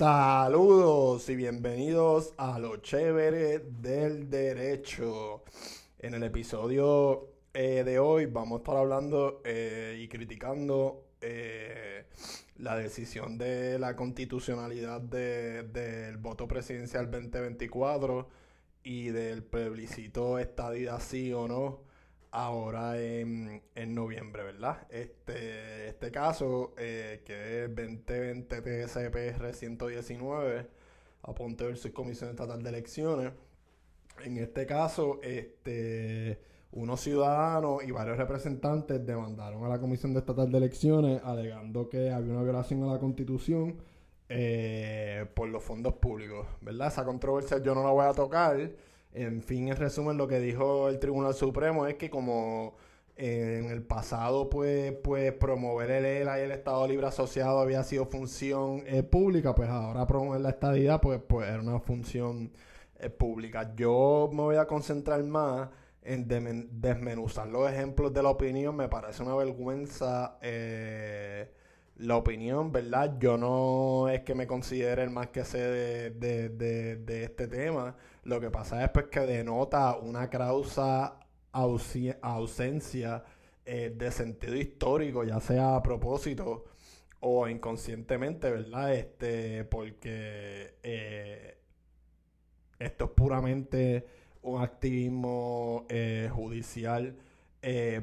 Saludos y bienvenidos a lo chévere del derecho. En el episodio eh, de hoy vamos a estar hablando eh, y criticando eh, la decisión de la constitucionalidad del voto presidencial 2024 y del plebiscito estadía sí o no ahora en, noviembre, ¿verdad? Este, este caso, eh, que es 2020 TSPR 119, apunte versus Comisión Estatal de Elecciones. En este caso, este, unos ciudadanos y varios representantes demandaron a la Comisión Estatal de Elecciones alegando que había una violación a la Constitución eh, por los fondos públicos, ¿verdad? Esa controversia yo no la voy a tocar. En fin, en resumen, lo que dijo el Tribunal Supremo es que como eh, en el pasado, pues, pues promover el ELA y el Estado Libre Asociado había sido función eh, pública, pues ahora promover la estadidad, pues, pues era una función eh, pública. Yo me voy a concentrar más en desmenuzar los ejemplos de la opinión. Me parece una vergüenza la opinión, ¿verdad? Yo no es que me considere el más que sé de, este tema. Lo que pasa es pues que denota una causa ausencia eh, de sentido histórico, ya sea a propósito o inconscientemente, ¿verdad? Este, porque eh, esto es puramente un activismo eh, judicial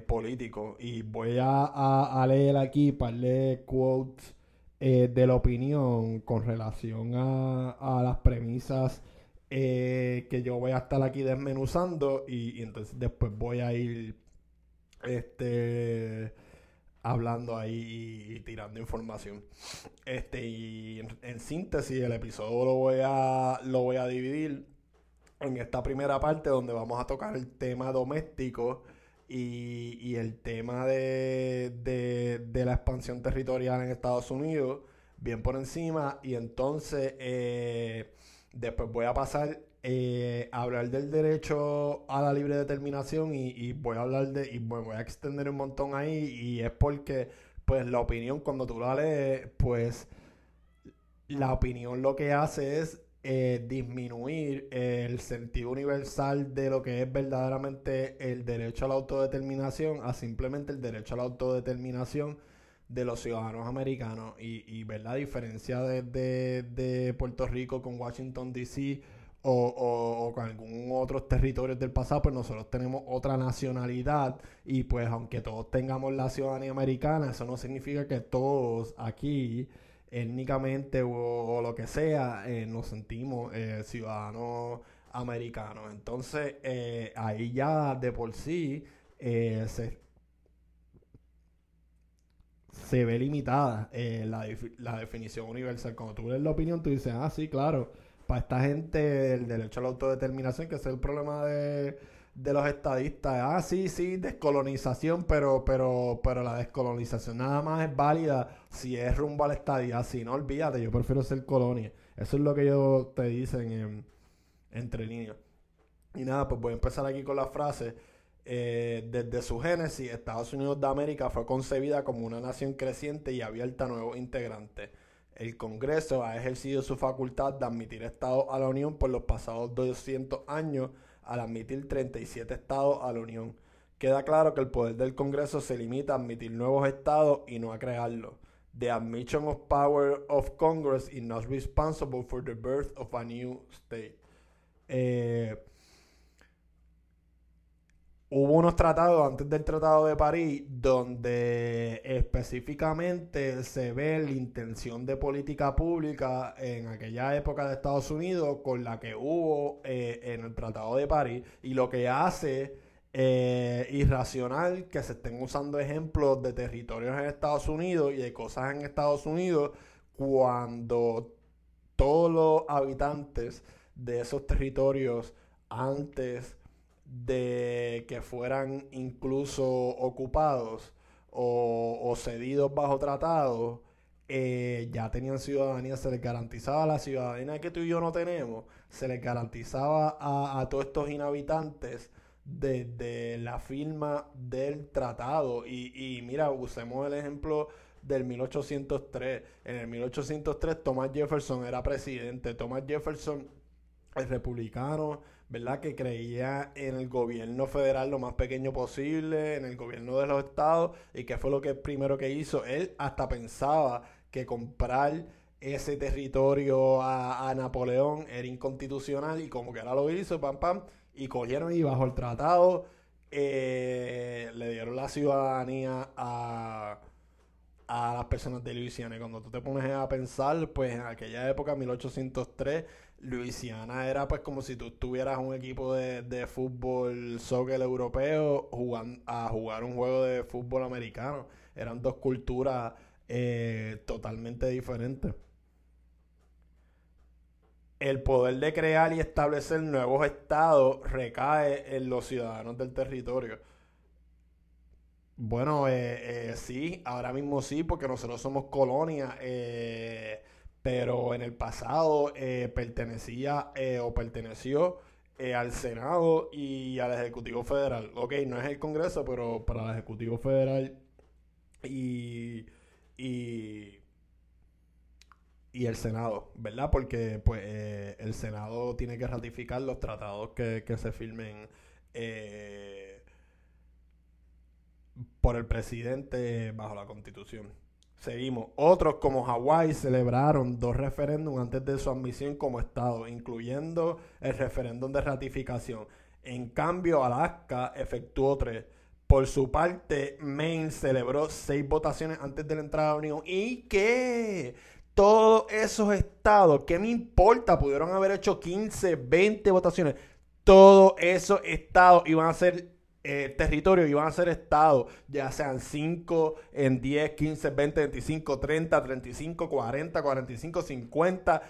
político. Y voy a, leer aquí para leer quotes de la opinión con relación a, las premisas eh, que yo voy a estar aquí desmenuzando. Y, entonces después voy a ir este hablando ahí y, tirando información. Este, y en, síntesis, el episodio lo voy a lo voy a dividir en esta primera parte donde vamos a tocar el tema doméstico y, el tema de, la expansión territorial en Estados Unidos, bien por encima. Y entonces, eh, después voy a pasar eh, a hablar del derecho a la libre determinación y, voy a hablar de, y voy a extender un montón ahí. Y es porque, pues, la opinión, cuando tú la lees, pues, la opinión lo que hace es eh, disminuir el sentido universal de lo que es verdaderamente el derecho a la autodeterminación a simplemente el derecho a la autodeterminación de los ciudadanos americanos. Y, y ver la diferencia de, Puerto Rico con Washington, D.C. O, con algún otros territorios del pasado, pues nosotros tenemos otra nacionalidad y pues aunque todos tengamos la ciudadanía americana, eso no significa que todos aquí étnicamente o, lo que sea, eh, nos sentimos eh, ciudadanos americanos. Entonces, eh, ahí ya de por sí se, se ve limitada la, la, definición universal. Cuando tú lees la opinión, tú dices, ah, sí, claro, para esta gente el derecho a la autodeterminación, que es el problema de de los estadistas. Ah, sí, sí, descolonización, pero, pero, pero la descolonización nada más es válida si es rumbo a la estadía. Si no, olvídate, yo prefiero ser colonia. Eso es lo que ellos te dicen en, entre líneas. Y nada, pues voy a empezar aquí con la frase. Eh, desde su génesis, Estados Unidos de América fue concebida como una nación creciente y abierta a nuevos integrantes. El Congreso ha ejercido su facultad de admitir Estados a la Unión por los pasados 200 años al admitir 37 estados a la Unión. Queda claro que el poder del Congreso se limita a admitir nuevos estados y no a crearlos. The admission of power of Congress is not responsible for the birth of a new state. Eh, hubo unos tratados antes del Tratado de París donde específicamente se ve la intención de política pública en aquella época de Estados Unidos con la que hubo eh, en el Tratado de París y lo que hace eh, irracional que se estén usando ejemplos de territorios en Estados Unidos y de cosas en Estados Unidos cuando todos los habitantes de esos territorios antes de que fueran incluso ocupados o, cedidos bajo tratado, eh, ya tenían ciudadanía, se les garantizaba la ciudadanía que tú y yo no tenemos, se les garantizaba a, todos estos inhabitantes desde la firma del tratado. Y, y, mira, usemos el ejemplo del 1803. En el 1803 Thomas Jefferson era presidente. Thomas Jefferson, el republicano, ¿verdad? Que creía en el gobierno federal lo más pequeño posible, en el gobierno de los estados. ¿Y qué fue lo que primero que hizo? Él hasta pensaba que comprar ese territorio a, Napoleón era inconstitucional y como que ahora lo hizo, pam, pam, y cogieron y bajo el tratado eh, le dieron la ciudadanía a, a las personas de Luisiana. Y cuando tú te pones a pensar, pues en aquella época, 1803, Luisiana era pues como si tú tuvieras un equipo de, de fútbol, soccer europeo, a jugar un juego de fútbol americano. Eran dos culturas eh, totalmente diferentes el poder de crear y establecer nuevos estados recae en los ciudadanos del territorio. Bueno, eh, eh, sí, ahora mismo sí, porque nosotros somos colonia, pero en el pasado pertenecía o perteneció al Senado y al Ejecutivo Federal. Ok, no es el Congreso, pero para el Ejecutivo Federal y, y y el Senado, ¿verdad? Porque pues eh, el Senado tiene que ratificar los tratados que, se firmen eh, por el presidente bajo la Constitución. Seguimos. Otros como Hawái celebraron dos referéndums antes de su admisión como Estado, incluyendo el referéndum de ratificación. En cambio, Alaska efectuó tres. Por su parte, Maine celebró seis votaciones antes de la entrada a la Unión. ¿Y qué? todos esos estados, ¿qué me importa? Pudieron haber hecho 15, 20 votaciones. Todos esos estados iban a ser eh, iban a ser estados, ya sean 5, en 10, 15, 20, 25, 30, 35, 40, 45, 50,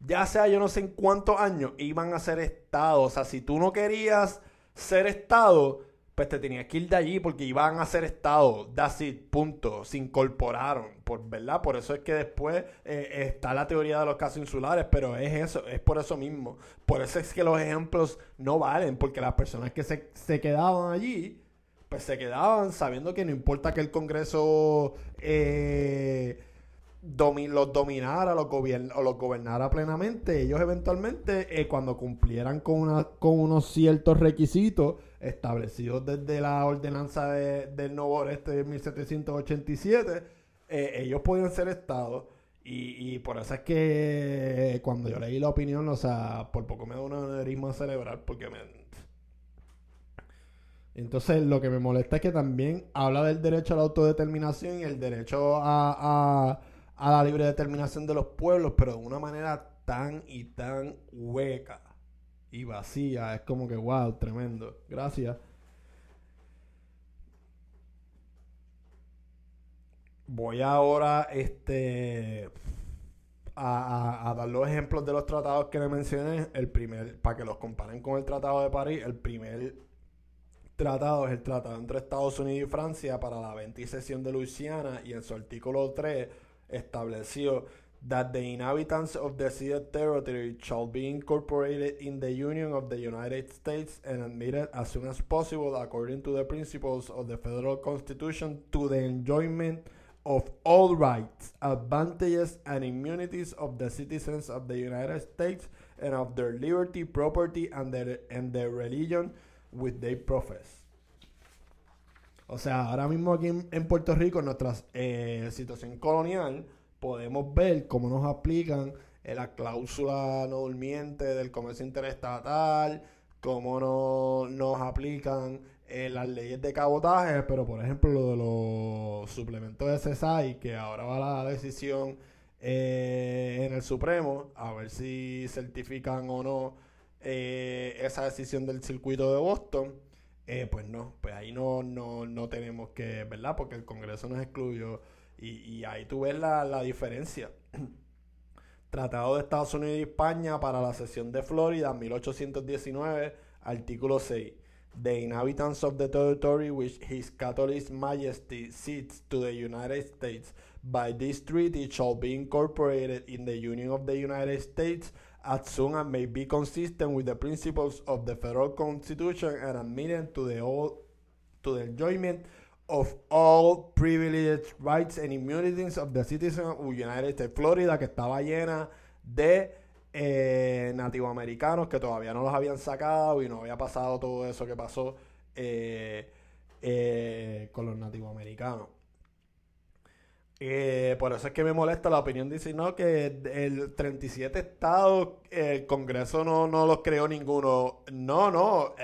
ya sea yo no sé en cuántos años, iban a ser estados. O sea, si tú no querías ser estado, pues te tenías que ir de allí porque iban a ser estado, that's it, punto, se incorporaron, por, ¿verdad? Por eso es que después eh, está la teoría de los casos insulares, pero es eso, es por eso mismo. Por eso es que los ejemplos no valen, porque las personas que se, se quedaban allí, pues se quedaban sabiendo que no importa que el Congreso eh, los dominara, los, o los gobernara plenamente, ellos eventualmente, eh, cuando cumplieran con, una, con unos ciertos requisitos, establecidos desde la ordenanza de, del Nuevo Este de 1787, eh, ellos podían ser estados. Y, por eso es que cuando yo leí la opinión, o sea, por poco me da un aneurisma cerebral porque me... Entonces lo que me molesta es que también habla del derecho a la autodeterminación y el derecho a, a la libre determinación de los pueblos, pero de una manera tan y tan hueca y vacía. Es como que, wow, tremendo. Gracias. Voy ahora este, a, dar los ejemplos de los tratados que le mencioné. El primer, para que los comparen con el Tratado de París, el primer tratado es el tratado entre Estados Unidos y Francia para la venta de Luisiana y en su artículo 3 estableció that the inhabitants of the ceded territory shall be incorporated in the Union of the United States and admitted as soon as possible according to the principles of the federal constitution to the enjoyment of all rights, advantages, and immunities of the citizens of the United States and of their liberty, property, and their, and their religion which they profess. O sea, ahora mismo aquí en, en Puerto Rico, nuestra eh, situación colonial, podemos ver cómo nos aplican la cláusula no durmiente del comercio interestatal, cómo no, nos aplican eh, las leyes de cabotaje, pero por ejemplo lo de los suplementos de CESAI, que ahora va la decisión eh, en el Supremo, a ver si certifican o no eh, esa decisión del circuito de Boston. pues no, pues ahí no, no, no tenemos que, ¿verdad? Porque el Congreso nos excluyó y, ahí tú ves la, diferencia. Tratado de Estados Unidos y España para la sesión de Florida, 1819, artículo 6. The inhabitants of the territory which His Catholic Majesty ceds to the United States by this treaty shall be incorporated in the Union of the United States as soon as may be consistent with the principles of the federal constitution and admitted to the all, to the enjoyment of all privileged rights and immunities of the citizens of United States. Florida, que estaba llena de eh, nativoamericanos que todavía no los habían sacado y no había pasado todo eso que pasó eh, eh, con los nativoamericanos. Eh, por eso es que me molesta la opinión dice no que el 37 estados el Congreso no, no los creó ninguno no no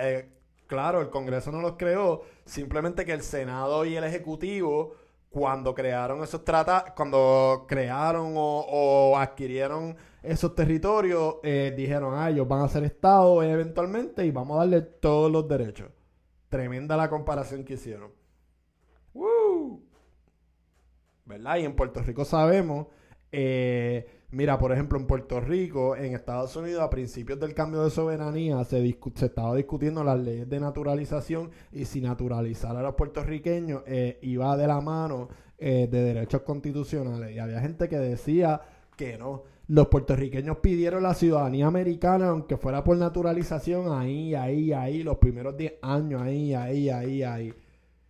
claro el Congreso no los creó simplemente que el Senado y el Ejecutivo cuando crearon esos tratados cuando crearon o, adquirieron esos territorios eh, dijeron ah ellos van a ser estados eventualmente y vamos a darle todos los derechos tremenda la comparación que hicieron ¡Woo! ¿verdad? Y en Puerto Rico sabemos, eh, mira, por ejemplo, en Puerto Rico, en Estados Unidos, a principios del cambio de soberanía, se, se estaba discutiendo las leyes de naturalización y si naturalizar a los puertorriqueños eh, iba de la mano eh, de derechos constitucionales. Y había gente que decía que no. Los puertorriqueños pidieron la ciudadanía americana, aunque fuera por naturalización, ahí, ahí, ahí, los primeros 10 años, ahí, ahí, ahí, ahí.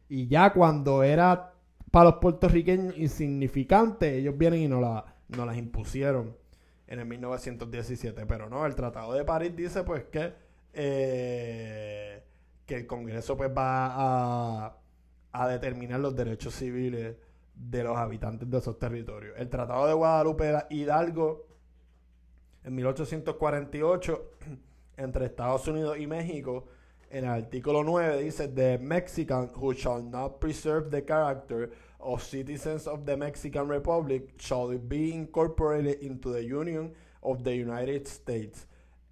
Y ya cuando era para los puertorriqueños insignificantes, ellos vienen y no, la, no las impusieron en el 1917. Pero no, el Tratado de París dice pues que, eh, que el Congreso pues va a, a determinar los derechos civiles de los habitantes de esos territorios. El Tratado de Guadalupe Hidalgo en 1848 entre Estados Unidos y México en el artículo 9 dice, The Mexican who shall not preserve the character of citizens of the Mexican Republic shall be incorporated into the Union of the United States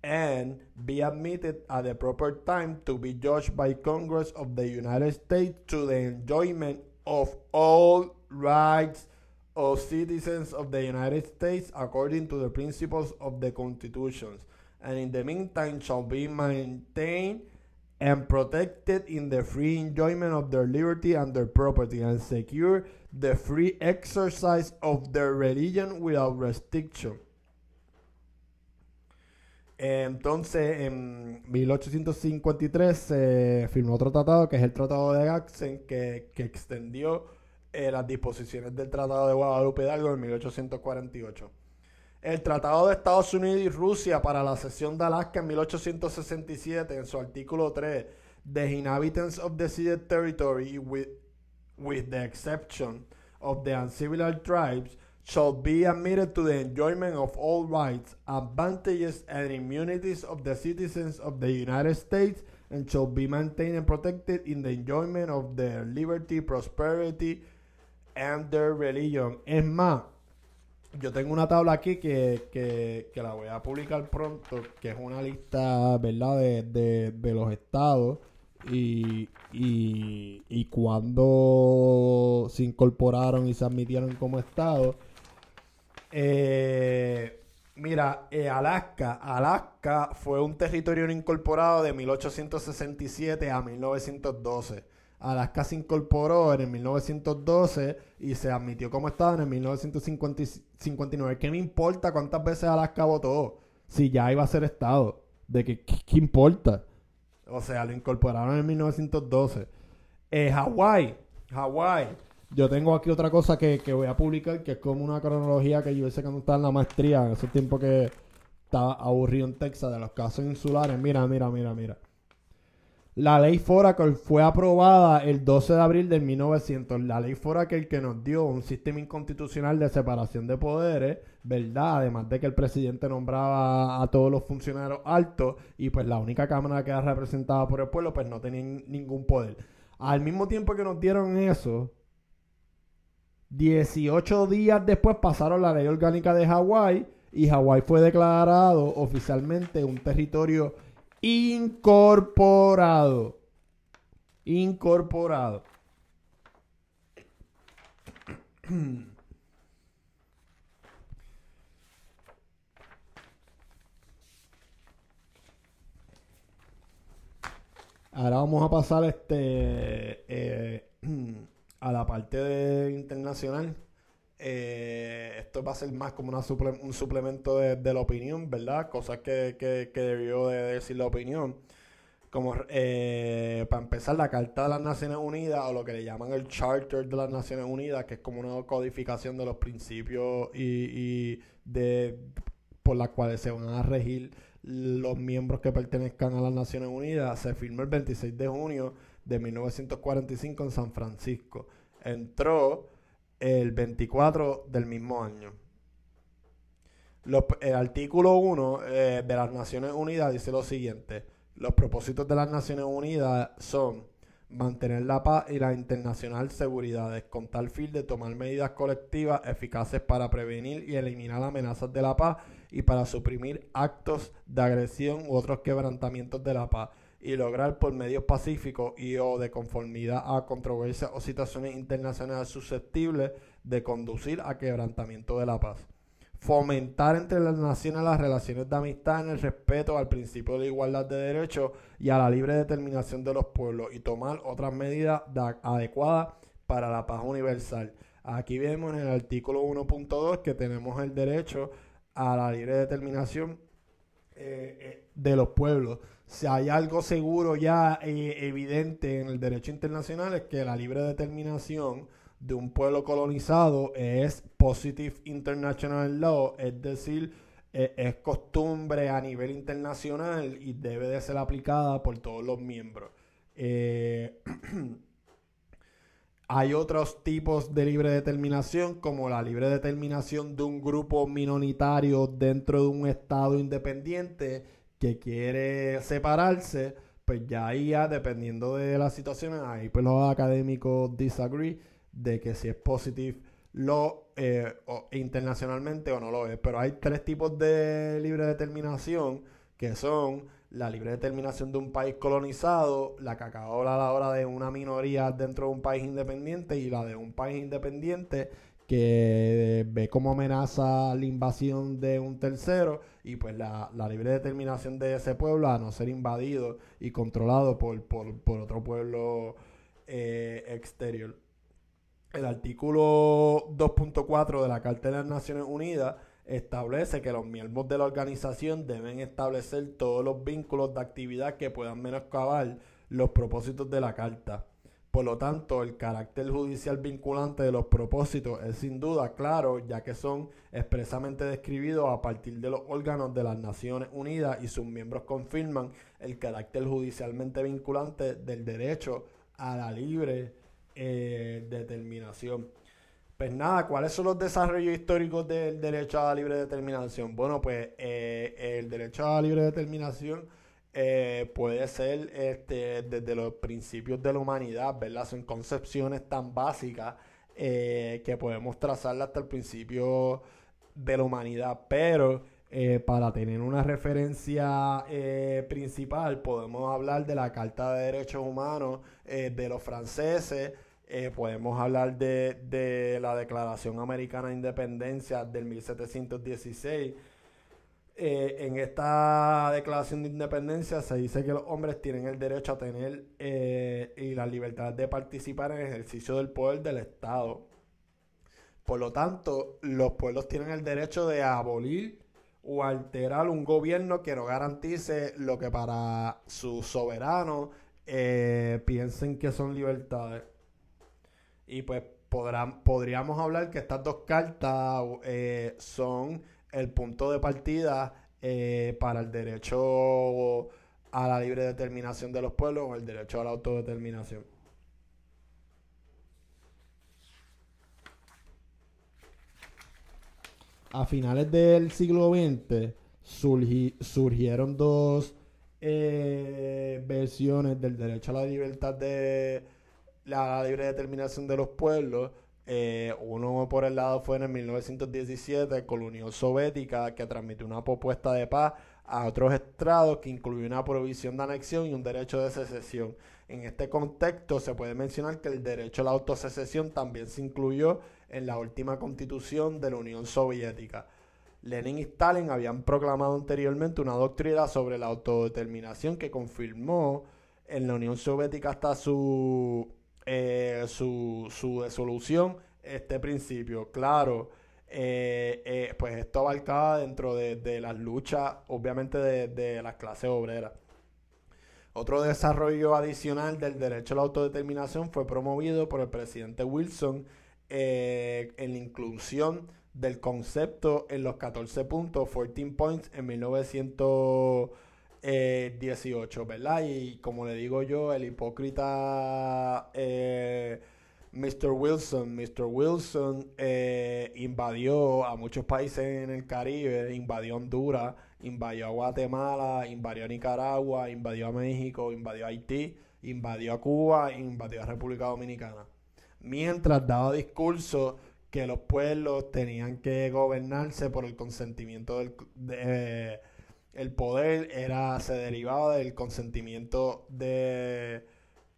and be admitted at the proper time to be judged by Congress of the United States to the enjoyment of all rights of citizens of the United States according to the principles of the constitutions and in the meantime shall be maintained and protected in the free enjoyment of their liberty and their property and secure the free exercise of their religion without restriction. Entonces, en 1853 se firmó otro tratado, que es el Tratado de Gaxen, que, que extendió eh, las disposiciones del Tratado de Guadalupe Hidalgo en 1848 el Tratado de Estados Unidos y Rusia para la cesión de Alaska en 1867, en su artículo 3, The inhabitants of the ceded territory, with, with the exception of the uncivilized tribes, shall be admitted to the enjoyment of all rights, advantages, and immunities of the citizens of the United States, and shall be maintained and protected in the enjoyment of their liberty, prosperity, and their religion. Es más, yo tengo una tabla aquí que, que, que, la voy a publicar pronto, que es una lista, ¿verdad?, de, de, los estados y, y, y cuando se incorporaron y se admitieron como estado. Eh, mira, eh, Alaska, Alaska fue un territorio incorporado de 1867 a 1912. Alaska se incorporó en el 1912 y se admitió como Estado en el 1959. ¿Qué me importa cuántas veces Alaska votó? Si ya iba a ser Estado. ¿De qué, qué, importa? O sea, lo incorporaron en 1912. Eh, Hawái. Hawái. Yo tengo aquí otra cosa que, que, voy a publicar, que es como una cronología que yo hice cuando estaba en la maestría, en ese tiempo que estaba aburrido en Texas, de los casos insulares. Mira, mira, mira, mira. La ley Foraker fue aprobada el 12 de abril de 1900. La ley Foraker que nos dio un sistema inconstitucional de separación de poderes, ¿verdad? Además de que el presidente nombraba a todos los funcionarios altos y pues la única cámara que era representada por el pueblo pues no tenía ningún poder. Al mismo tiempo que nos dieron eso, 18 días después pasaron la ley orgánica de Hawái y Hawái fue declarado oficialmente un territorio incorporado. Incorporado. Ahora vamos a pasar este eh, a la parte de internacional. Eh, esto va a ser más como un suplemento de, la opinión, ¿verdad? Cosas que, que, debió de decir la opinión. como eh, para empezar la Carta de las Naciones Unidas o lo que le llaman el Charter de las Naciones Unidas, que es como una codificación de los principios y, de por las cuales se van a regir los miembros que pertenezcan a las Naciones Unidas, se firmó el 26 de junio de 1945 en San Francisco. Entró el 24 del mismo año. el artículo 1 eh, de las Naciones Unidas dice lo siguiente los propósitos de las Naciones Unidas son mantener la paz y la internacional seguridad, con tal fin de tomar medidas colectivas eficaces para prevenir y eliminar amenazas de la paz y para suprimir actos de agresión u otros quebrantamientos de la paz y lograr por medios pacíficos y o de conformidad a controversias o situaciones internacionales susceptibles de conducir a quebrantamiento de la paz fomentar entre las naciones las relaciones de amistad en el respeto al principio de igualdad de derechos y a la libre determinación de los pueblos y tomar otras medidas adecuadas para la paz universal. Aquí vemos en el artículo 1.2 que tenemos el derecho a la libre determinación eh, eh, de los pueblos. Si hay algo seguro ya eh, evidente en el derecho internacional es que la libre determinación de un pueblo colonizado es Positive International Law, es decir, e, es costumbre a nivel internacional y debe de ser aplicada por todos los miembros. Eh, hay otros tipos de libre determinación, como la libre determinación de un grupo minoritario dentro de un estado independiente que quiere separarse, pues ya ahí dependiendo de las situaciones, ahí pues los académicos disagree de que si es positive lo eh, internacionalmente o no lo es. Pero hay tres tipos de libre determinación que son la libre determinación de un país colonizado, la que acabó la hora de una minoría dentro de un país independiente y la de un país independiente que ve como amenaza la invasión de un tercero y pues la, libre determinación de ese pueblo a no ser invadido y controlado por, por, otro pueblo eh, exterior el artículo 2.4 de la Carta de las Naciones Unidas establece que los miembros de la organización deben establecer todos los vínculos de actividad que puedan menoscabar los propósitos de la Carta. Por lo tanto, el carácter judicial vinculante de los propósitos es sin duda claro, ya que son expresamente describidos a partir de los órganos de las Naciones Unidas y sus miembros confirman el carácter judicialmente vinculante del derecho a la libre eh, determinación. Pues nada, ¿cuáles son los desarrollos históricos del derecho a la libre determinación? Bueno, pues eh, el derecho a la libre determinación eh, puede ser este, desde los principios de la humanidad, ¿verdad? Son concepciones tan básicas que podemos trazarla hasta el principio de la humanidad, pero para tener una referencia principal podemos hablar de la Carta de Derechos Humanos de los franceses, eh, podemos hablar de, la Declaración Americana de Independencia del 1716. Eh, en esta Declaración de Independencia se dice que los hombres tienen el derecho a tener eh, y la libertad de participar en el ejercicio del poder del Estado. Por lo tanto, los pueblos tienen el derecho de abolir o alterar un gobierno que no garantice lo que para sus soberanos piensen que son libertades. Y pues podrán, podríamos hablar que estas dos cartas eh, son el punto de partida eh, para el derecho a la libre determinación de los pueblos o el derecho a la autodeterminación. A finales del siglo XX surgieron dos eh, versiones del derecho a la libertad de la libre determinación de los pueblos. Eh, uno por el lado fue en el 1917 con la Unión Soviética que transmitió una propuesta de paz a otros estrados que incluye una prohibición de anexión y un derecho de secesión. En este contexto se puede mencionar que el derecho a la autosecesión también se incluyó en la última constitución de la Unión Soviética. Lenin y Stalin habían proclamado anteriormente una doctrina sobre la autodeterminación que confirmó en la Unión Soviética hasta su eh, su, su este principio. Claro, eh, eh, pues esto abarcaba dentro de, las luchas, obviamente, de, las clases obreras. Otro desarrollo adicional del derecho a la autodeterminación fue promovido por el presidente Wilson en la inclusión del concepto en los 14 puntos, 14 points, en 1918, ¿verdad? Y como le digo yo, el hipócrita eh, Mr. Wilson, Mr. Wilson eh, invadió a muchos países en el Caribe, invadió Honduras, invadió a Guatemala, invadió a Nicaragua, invadió a México, invadió a Haití, invadió a Cuba, invadió a República Dominicana. Mientras daba discurso que los pueblos tenían que gobernarse por el consentimiento del el poder era se derivaba del consentimiento de,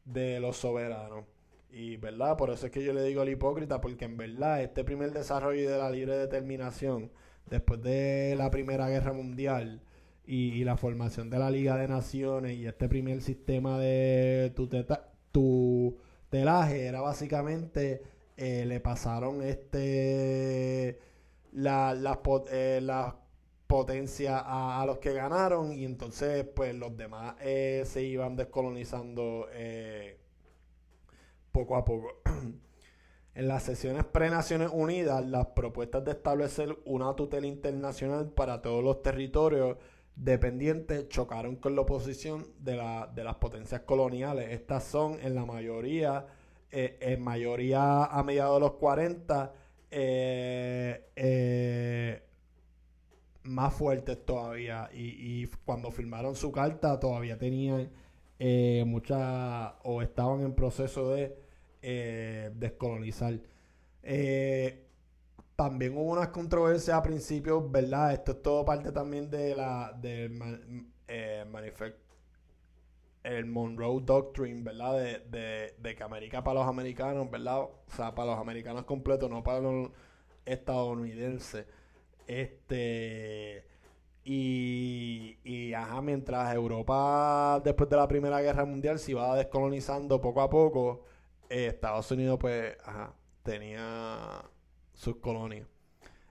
de los soberanos. Y verdad, por eso es que yo le digo al hipócrita, porque en verdad este primer desarrollo de la libre determinación, después de la Primera Guerra Mundial y, la formación de la Liga de Naciones y este primer sistema de tu, telaje, era básicamente, eh, le pasaron este la, las, eh, potencias a, los que ganaron y entonces pues los demás eh, se iban descolonizando. Eh, poco a poco. en las sesiones pre-Naciones Unidas, las propuestas de establecer una tutela internacional para todos los territorios dependientes chocaron con la oposición de, la, de las potencias coloniales. Estas son en la mayoría, eh, en mayoría a mediados de los 40, eh, eh, más fuertes todavía. Y, cuando firmaron su carta todavía tenían muchas o estaban en proceso de eh, descolonizar. Eh, también hubo unas controversias a principios, ¿verdad? Esto es todo parte también de la del eh, el Monroe Doctrine, ¿verdad? De, de, que América para los americanos, ¿verdad? O sea, para los americanos completos, no para los estadounidenses. Este. Y, ajá, mientras Europa, después de la Primera Guerra Mundial, se iba descolonizando poco a poco, eh, Estados Unidos, pues, tenía sus colonias.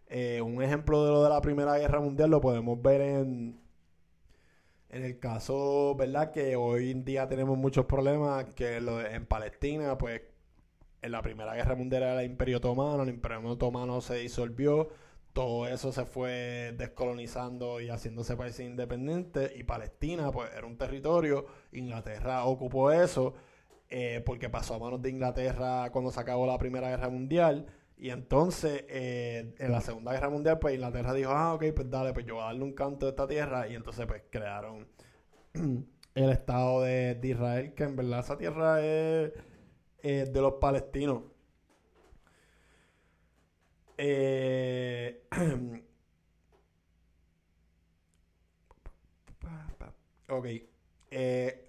Eh, un ejemplo de lo de la Primera Guerra Mundial lo podemos ver en, en el caso, ¿verdad? Que hoy en día tenemos muchos problemas, que en Palestina, pues, en la Primera Guerra Mundial era el Imperio Otomano, el Imperio Otomano se disolvió, todo eso se fue descolonizando y haciéndose países independientes, y Palestina, pues, era un territorio, Inglaterra ocupó eso, eh, porque pasó a manos de Inglaterra cuando se acabó la Primera Guerra Mundial. Y entonces, eh, en la Segunda Guerra Mundial, pues Inglaterra dijo, ah, ok, pues dale, pues yo voy a darle un canto de esta tierra. Y entonces, pues crearon el Estado de, Israel, que en verdad esa tierra es, de los palestinos. Eh, ok.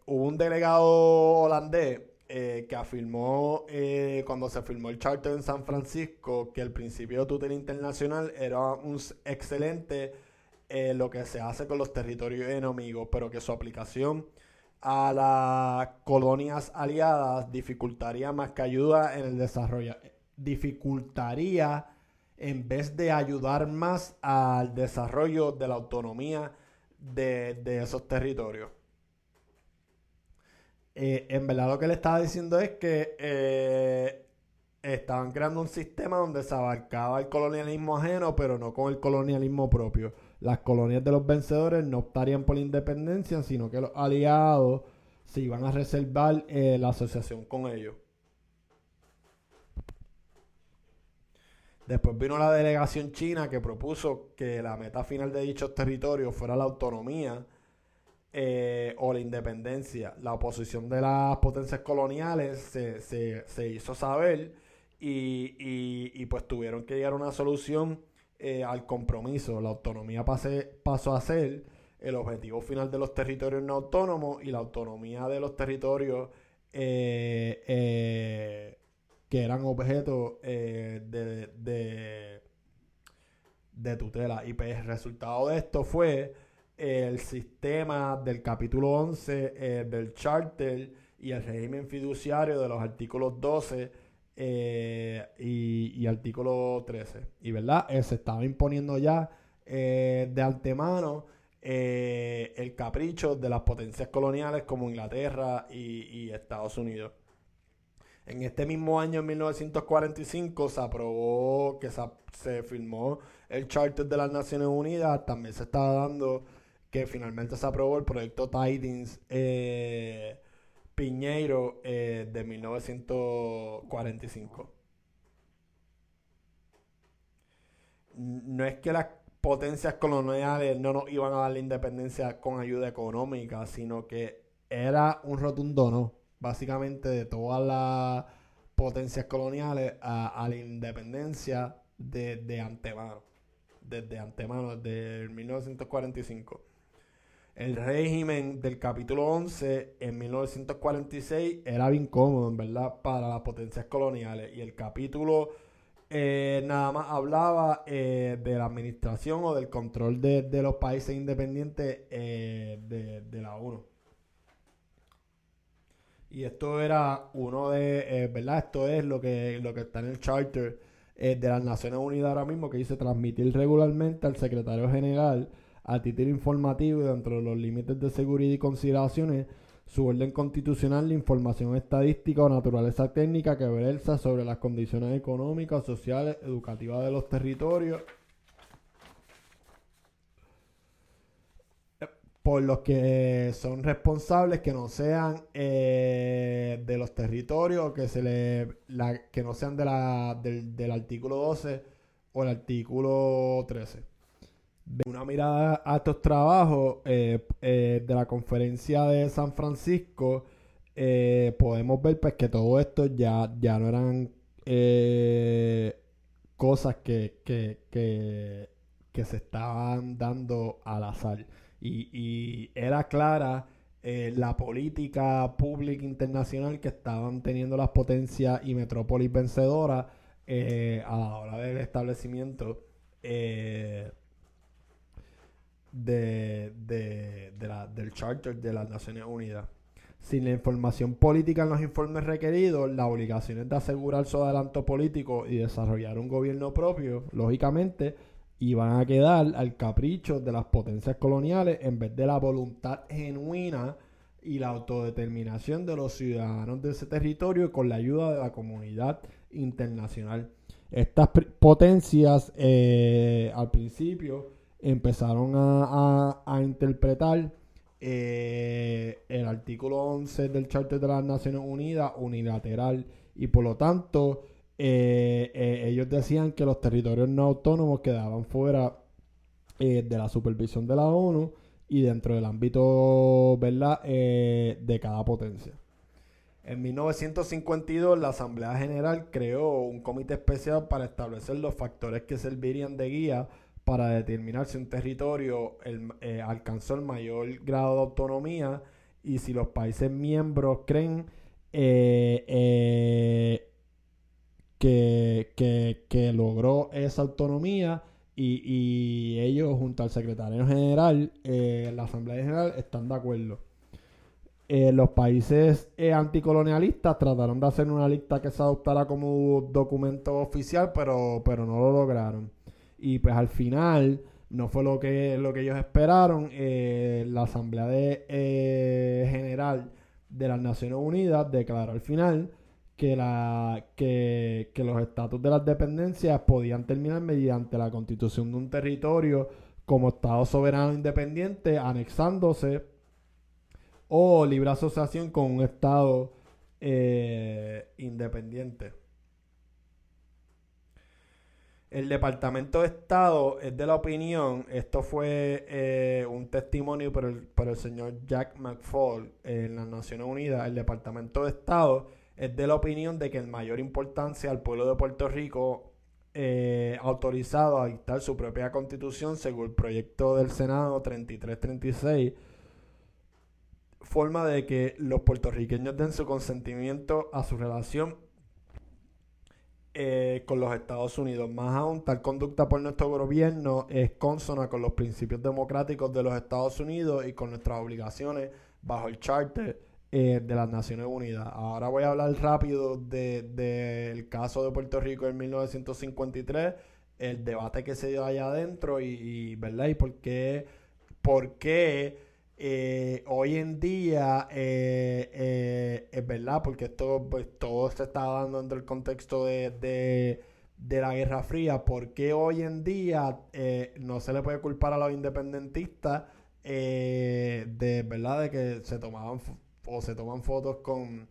hubo un delegado holandés eh, que afirmó eh, cuando se firmó el charter en San Francisco que el principio de tutela internacional era un excelente eh, lo que se hace con los territorios enemigos, pero que su aplicación a las colonias aliadas dificultaría más que ayuda en el desarrollo. Dificultaría en vez de ayudar más al desarrollo de la autonomía de esos territorios. Eh, en verdad lo que le estaba diciendo es que eh, estaban creando un sistema donde se abarcaba el colonialismo ajeno, pero no con el colonialismo propio. Las colonias de los vencedores no optarían por la independencia, sino que los aliados se iban a reservar eh, la asociación con ellos. Después vino la delegación china que propuso que la meta final de dichos territorios fuera la autonomía eh, o la independencia. La oposición de las potencias coloniales se, se, hizo saber y, y, pues tuvieron que llegar a una solución eh, al compromiso. La autonomía pasó a ser el objetivo final de los territorios no autónomos y la autonomía de los territorios eh, que eran objeto de, de, de tutela. Y pues el resultado de esto fue el sistema del capítulo 11 eh, del charter y el régimen fiduciario de los artículos 12 eh, y, artículo 13. Y verdad, eh, se estaba imponiendo ya de antemano eh, el capricho de las potencias coloniales como Inglaterra y, Estados Unidos. En este mismo año, en 1945, se aprobó que se, firmó el Charter de las Naciones Unidas. También se estaba dando que finalmente se aprobó el proyecto Tidings eh, Piñeiro eh, de 1945. No es que las potencias coloniales no nos iban a dar la independencia con ayuda económica, sino que era un rotundo no, básicamente de todas las potencias coloniales a, la independencia de, de, antemano, desde antemano, desde 1945. El régimen del capítulo 11 en 1946 era bien cómodo, en verdad, para las potencias coloniales. Y el capítulo eh, nada más hablaba eh, de la administración o del control de, los países independientes eh, de, la ONU. Y esto era uno de, ¿verdad? Esto es lo que, lo que está en el charter de las Naciones Unidas ahora mismo, que dice transmitir regularmente al secretario general a título informativo y dentro de los límites de seguridad y consideraciones su orden constitucional de información estadística o naturaleza técnica que versa sobre las condiciones económicas, sociales, educativas de los territorios, por los que son responsables que no sean eh, de los territorios que se le que no sean de la, del, artículo 12 o el artículo 13 una mirada a estos trabajos eh, eh, de la conferencia de San Francisco, podemos ver pues que todo esto ya, ya no eran cosas que, que, se estaban dando al azar. Y, era clara la política pública internacional que estaban teniendo las potencias y metrópolis vencedoras a la hora del establecimiento de, de, la, del Charter de las Naciones Unidas. Sin la información política en los informes requeridos, las obligaciones de asegurar su adelanto político y desarrollar un gobierno propio, lógicamente, iban a quedar al capricho de las potencias coloniales en vez de la voluntad genuina y la autodeterminación de los ciudadanos de ese territorio con la ayuda de la comunidad internacional. Estas potencias eh, al principio empezaron a, interpretar eh, el artículo 11 del Charter de las Naciones Unidas unilateral y por lo tanto eh, eh, ellos decían que los territorios no autónomos quedaban fuera de la supervisión de la ONU y dentro del ámbito de cada potencia. En 1952 la Asamblea General creó un comité especial para establecer los factores que servirían de guía para determinar si un territorio eh, alcanzó el mayor grado de autonomía y si los países miembros creen eh, eh, que, logró esa autonomía y, ellos junto al secretario general, la Asamblea General, están de acuerdo. los países anticolonialistas trataron de hacer una lista que se adoptara como documento oficial, pero, pero no lo lograron. Y pues al final no fue lo que, lo que ellos esperaron. Eh, la Asamblea de, eh, General de las Naciones Unidas declaró al final que, la, que, que los estatus de las dependencias podían terminar mediante la constitución de un territorio como Estado soberano independiente, anexándose o libre asociación con un Estado eh, independiente. El Departamento de Estado es de la opinión, esto fue eh, un testimonio por el, por el señor Jack McFall en las Naciones Unidas, el Departamento de Estado es de la opinión de que el mayor importancia al pueblo de Puerto Rico eh, autorizado a dictar su propia constitución según el proyecto del Senado 3336 forma de que los puertorriqueños den su consentimiento a su relación eh, con los Estados Unidos. Más aún, tal conducta por nuestro gobierno es consona con los principios democráticos de los Estados Unidos y con nuestras obligaciones bajo el Charter eh, de las Naciones Unidas. Ahora voy a hablar rápido del de, caso de Puerto Rico en 1953, el debate que se dio allá adentro y, ¿verdad? y por qué por qué eh, hoy en día eh, es verdad, porque esto pues, todo se está dando dentro del contexto de, de, la Guerra Fría, por qué hoy en día no se le puede culpar a los independentistas de verdad de que se tomaban o se toman fotos con,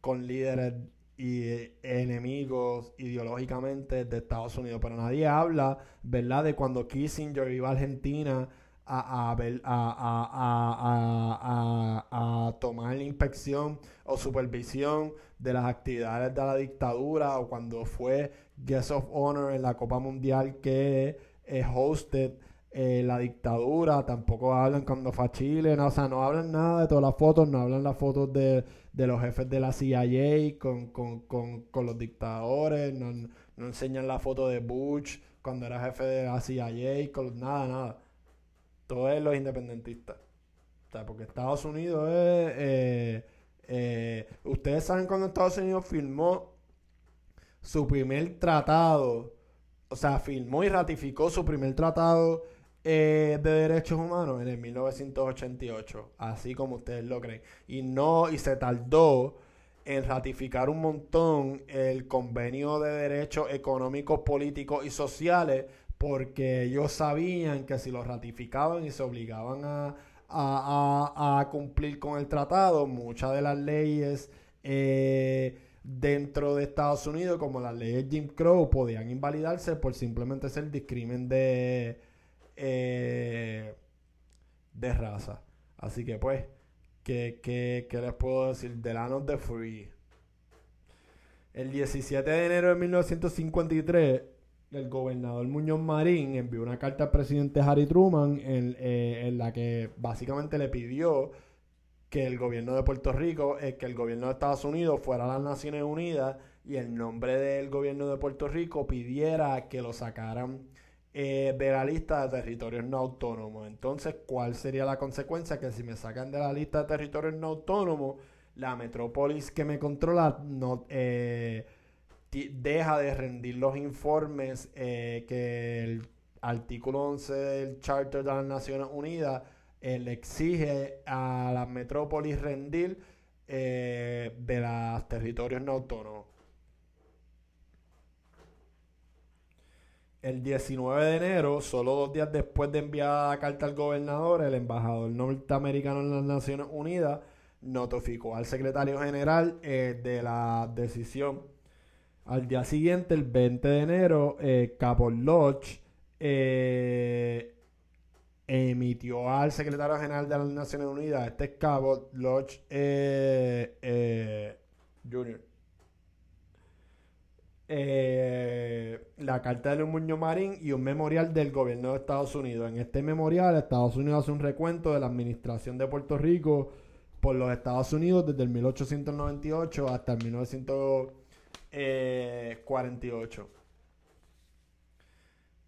con líderes y enemigos ideológicamente de Estados Unidos. Pero nadie habla, ¿verdad?, de cuando Kissinger iba a Argentina a, a, a, a, tomar la inspección o supervisión de las actividades de la dictadura o cuando fue Guest of Honor en la Copa Mundial que es hosted eh, la dictadura, tampoco hablan cuando fue a Chile, o sea, no hablan nada de todas las fotos, no hablan las fotos de, los jefes de la CIA con, los dictadores, no, enseñan la foto de Bush cuando era jefe de la CIA, con nada, nada. Todo es los independentistas. O sea, porque Estados Unidos es... Eh, eh, ustedes saben cuando Estados Unidos firmó su primer tratado, o sea, firmó y ratificó su primer tratado eh, de derechos humanos en el 1988, así como ustedes lo creen. Y no, y se tardó en ratificar un montón el convenio de derechos económicos, políticos y sociales, porque ellos sabían que si lo ratificaban y se obligaban a, a, cumplir con el tratado, muchas de las leyes eh, dentro de Estados Unidos, como las leyes Jim Crow, podían invalidarse por simplemente ser discrimen de eh, de raza. Así que pues, ¿qué, qué, les puedo decir? Of the Free. El 17 de enero de 1953, el gobernador Muñoz Marín envió una carta al presidente Harry Truman en, eh, la que básicamente le pidió que el gobierno de Puerto Rico, eh, que el gobierno de Estados Unidos fuera a las Naciones Unidas y el nombre del gobierno de Puerto Rico pidiera que lo sacaran eh, de la lista de territorios no autónomos. Entonces, ¿cuál sería la consecuencia? Que si me sacan de la lista de territorios no autónomos, la metrópolis que me controla eh, deja de rendir los informes eh, que el artículo 11 del Charter de las Naciones Unidas le exige a la metrópolis rendir de los territorios no autónomos. El 19 de enero, solo dos días después de enviar la carta al gobernador, el embajador norteamericano en las Naciones Unidas notificó al secretario general eh, de la decisión. Al día siguiente, el 20 de enero, eh, Lodge eh, emitió al secretario general de las Naciones Unidas, este es Cabo Lodge Jr., eh, la carta de Luis Muñoz Marín y un memorial del gobierno de Estados Unidos. En este memorial, Estados Unidos hace un recuento de la administración de Puerto Rico por los Estados Unidos desde el 1898 hasta el 1948.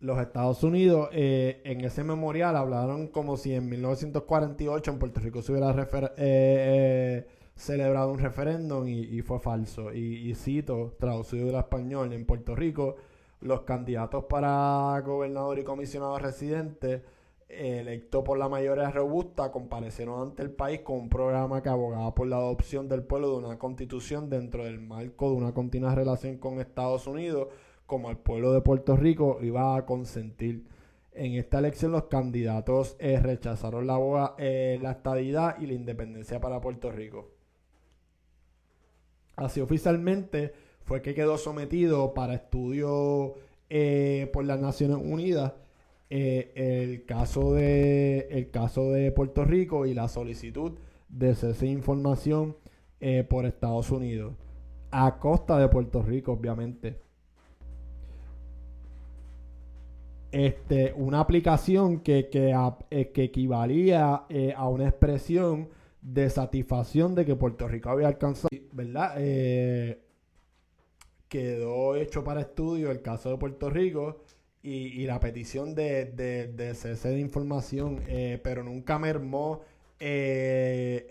Los Estados Unidos eh, en ese memorial hablaron como si en 1948 en Puerto Rico se hubiera refer eh, celebrado un referéndum y, fue falso. Y, cito, traducido del español, en Puerto Rico, los candidatos para gobernador y comisionado residente electo por la mayoría robusta, comparecieron ante el país con un programa que abogaba por la adopción del pueblo de una constitución dentro del marco de una continua relación con Estados Unidos, como el pueblo de Puerto Rico iba a consentir. En esta elección los candidatos eh, rechazaron la, eh, la estadidad y la independencia para Puerto Rico. Así oficialmente fue que quedó sometido para estudio eh, por las Naciones Unidas eh, el, caso de, el caso de Puerto Rico y la solicitud de cese de información eh, por Estados Unidos, a costa de Puerto Rico, obviamente. Este, una aplicación que, que, que equivalía a una expresión de satisfacción de que Puerto Rico había alcanzado, ¿verdad? Eh, quedó hecho para estudio el caso de Puerto Rico y, la petición de, de, cese de información, eh, pero nunca mermó eh,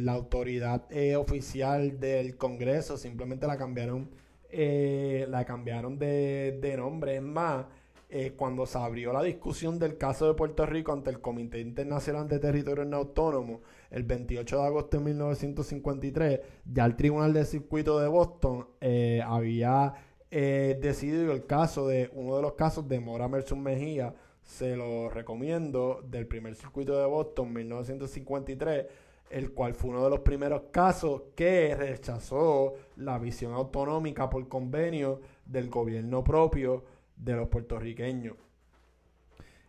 la autoridad oficial del Congreso, simplemente la cambiaron, la cambiaron de, de nombre. Es más, eh, cuando se abrió la discusión del caso de Puerto Rico ante el Comité Internacional de Territorios No Autónomos el 28 de agosto de 1953, ya el Tribunal de Circuito de Boston eh, había eh, decidido el caso de uno de los casos de Mora Mersun Mejía, se lo recomiendo, del primer circuito de Boston 1953, el cual fue uno de los primeros casos que rechazó la visión autonómica por convenio del gobierno propio de los puertorriqueños.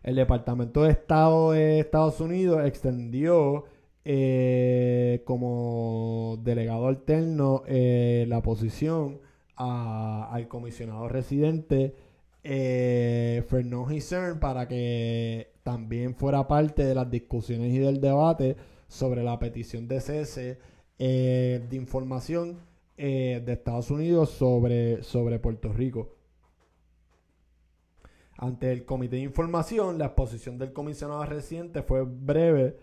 El Departamento de Estado de Estados Unidos extendió eh, como delegado alterno eh, la posición al comisionado residente eh, Fernand Hisern para que también fuera parte de las discusiones y del debate sobre la petición de cese eh, de información de Estados Unidos sobre, sobre Puerto Rico. Ante el Comité de Información, la exposición del comisionado reciente fue breve,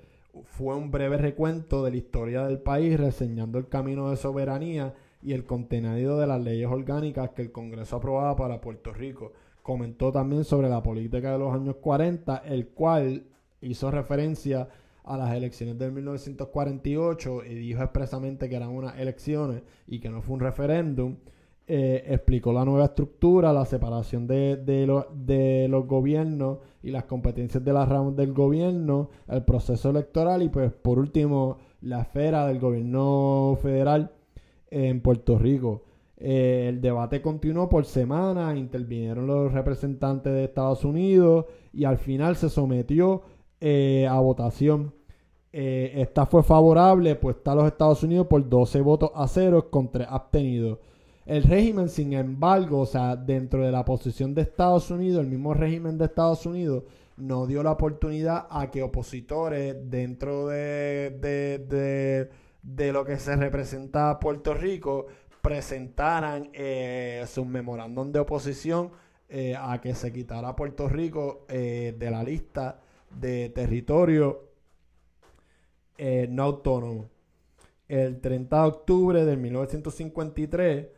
fue un breve recuento de la historia del país, reseñando el camino de soberanía y el contenido de las leyes orgánicas que el Congreso aprobaba para Puerto Rico. Comentó también sobre la política de los años 40, el cual hizo referencia a las elecciones del 1948 y dijo expresamente que eran unas elecciones y que no fue un referéndum. Eh, explicó la nueva estructura, la separación de, de, los gobiernos y las competencias de las ramas del gobierno, el proceso electoral y pues por último la esfera del gobierno federal en Puerto Rico. Eh, el debate continuó por semanas, intervinieron los representantes de Estados Unidos y al final se sometió eh, a votación. esta fue favorable, pues está los Estados Unidos por 12 votos a 0 con 3 abstenidos. El régimen, sin embargo, o sea, dentro de la posición de Estados Unidos, el mismo régimen de Estados Unidos no dio la oportunidad a que opositores dentro de, de, de, lo que se representa Puerto Rico presentaran eh, sus memorándum de oposición eh, a que se quitara Puerto Rico eh, de la lista de territorio no autónomo. El 30 de octubre de 1953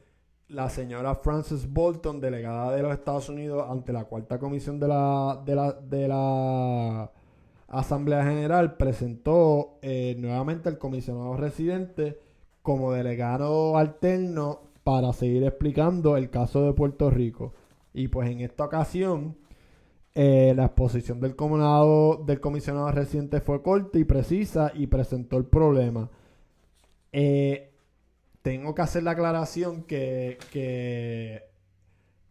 la señora Frances Bolton, delegada de los Estados Unidos ante la cuarta comisión de la, Asamblea General, presentó eh, nuevamente al comisionado residente como delegado alterno para seguir explicando el caso de Puerto Rico. Y pues en esta ocasión, eh, la exposición del, del comisionado residente fue corta y precisa y presentó el problema. Eh, tengo que hacer la aclaración que,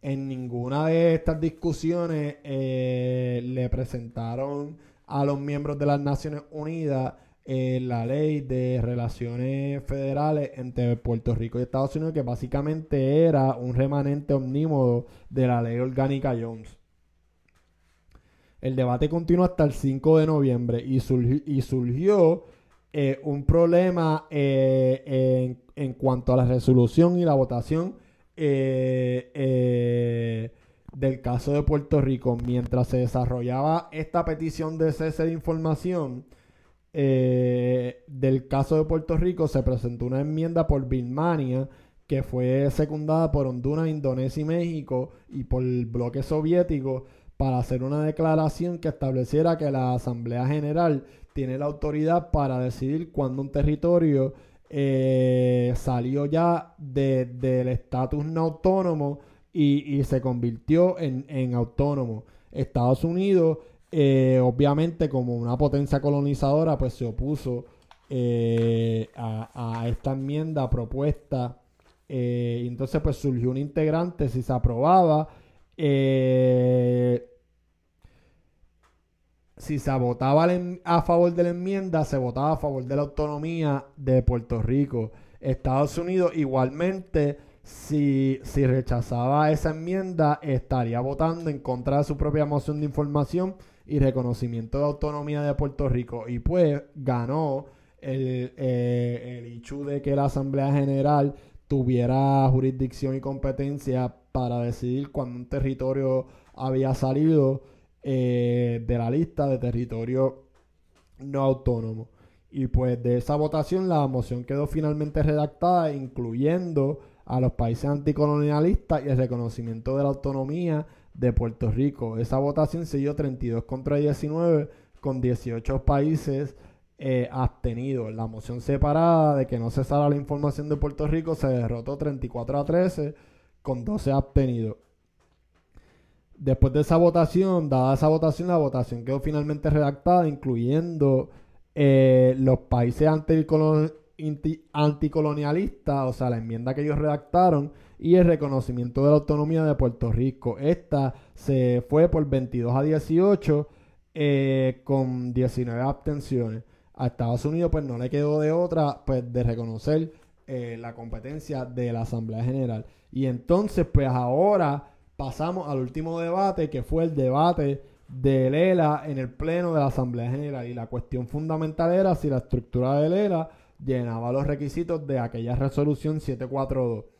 en ninguna de estas discusiones eh, le presentaron a los miembros de las Naciones Unidas eh, la ley de relaciones federales entre Puerto Rico y Estados Unidos, que básicamente era un remanente omnímodo de la ley orgánica Jones. El debate continuó hasta el 5 de noviembre y, y surgió eh, un problema eh, en, cuanto a la resolución y la votación eh, del caso de Puerto Rico. Mientras se desarrollaba esta petición de cese de información del caso de Puerto Rico, se presentó una enmienda por Birmania que fue secundada por Honduras, Indonesia y México y por el bloque soviético para hacer una declaración que estableciera que la Asamblea General tiene la autoridad para decidir cuándo un territorio eh, salió ya del estatus no autónomo y, se convirtió en, autónomo. Estados Unidos, eh, obviamente como una potencia colonizadora, pues se opuso eh, a, esta enmienda propuesta. entonces pues surgió un integrante, si se aprobaba, si se votaba a favor de la enmienda, se votaba a favor de la autonomía de Puerto Rico. Estados Unidos igualmente, si, rechazaba esa enmienda, estaría votando en contra de su propia moción de información y reconocimiento de autonomía de Puerto Rico. Y pues ganó el, eh, el hecho de que la Asamblea General tuviera jurisdicción y competencia para decidir cuando un territorio había salido eh, de la lista de territorio no autónomo. Y pues de esa votación la moción quedó finalmente redactada incluyendo a los países anticolonialistas y el reconocimiento de la autonomía de Puerto Rico. Esa votación se dio 32 contra 19 con 18 países eh, abstenidos. La moción separada de que no cesara la información de Puerto Rico se derrotó 34 a 13 con 12 abstenidos. Después de esa votación, dada esa votación, la votación quedó finalmente redactada, incluyendo eh, los países anticolonialistas, o sea, la enmienda que ellos redactaron, y el reconocimiento de la autonomía de Puerto Rico. Esta se fue por 22 a 18 eh, con 19 abstenciones. A Estados Unidos pues no le quedó de otra pues de reconocer eh, la competencia de la Asamblea General. Y entonces pues ahora pasamos al último debate que fue el debate de Lela en el pleno de la Asamblea General. Y la cuestión fundamental era si la estructura de Lela llenaba los requisitos de aquella resolución 742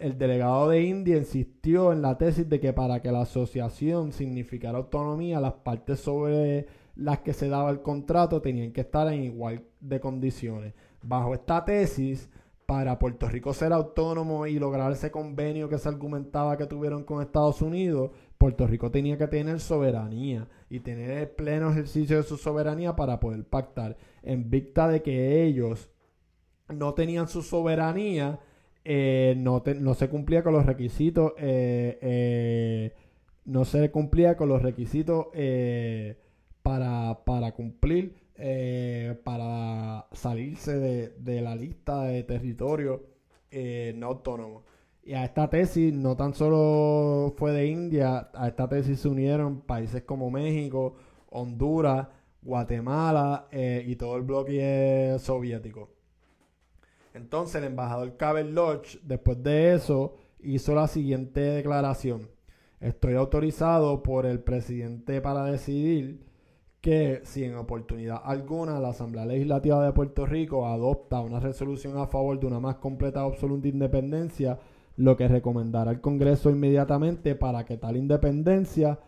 el delegado de India insistió en la tesis de que para que la asociación significara autonomía, las partes sobre las que se daba el contrato tenían que estar en igual de condiciones. Bajo esta tesis, para Puerto Rico ser autónomo y lograr ese convenio que se argumentaba que tuvieron con Estados Unidos, Puerto Rico tenía que tener soberanía y tener el pleno ejercicio de su soberanía para poder pactar. En vista de que ellos no tenían su soberanía, eh, no, se cumplía con los requisitos, eh, eh, no se cumplía con los requisitos para, para, cumplir, para salirse de, la lista de territorios no autónomos. Y a esta tesis no tan solo fue de India, a esta tesis se unieron países como México, Honduras, Guatemala y todo el bloque soviético. Entonces el embajador Cabell Lodge, después de eso, hizo la siguiente declaración. Estoy autorizado por el presidente para decidir que si en oportunidad alguna la Asamblea Legislativa de Puerto Rico adopta una resolución a favor de una más completa y absoluta independencia, lo que recomendará el Congreso inmediatamente para que tal independencia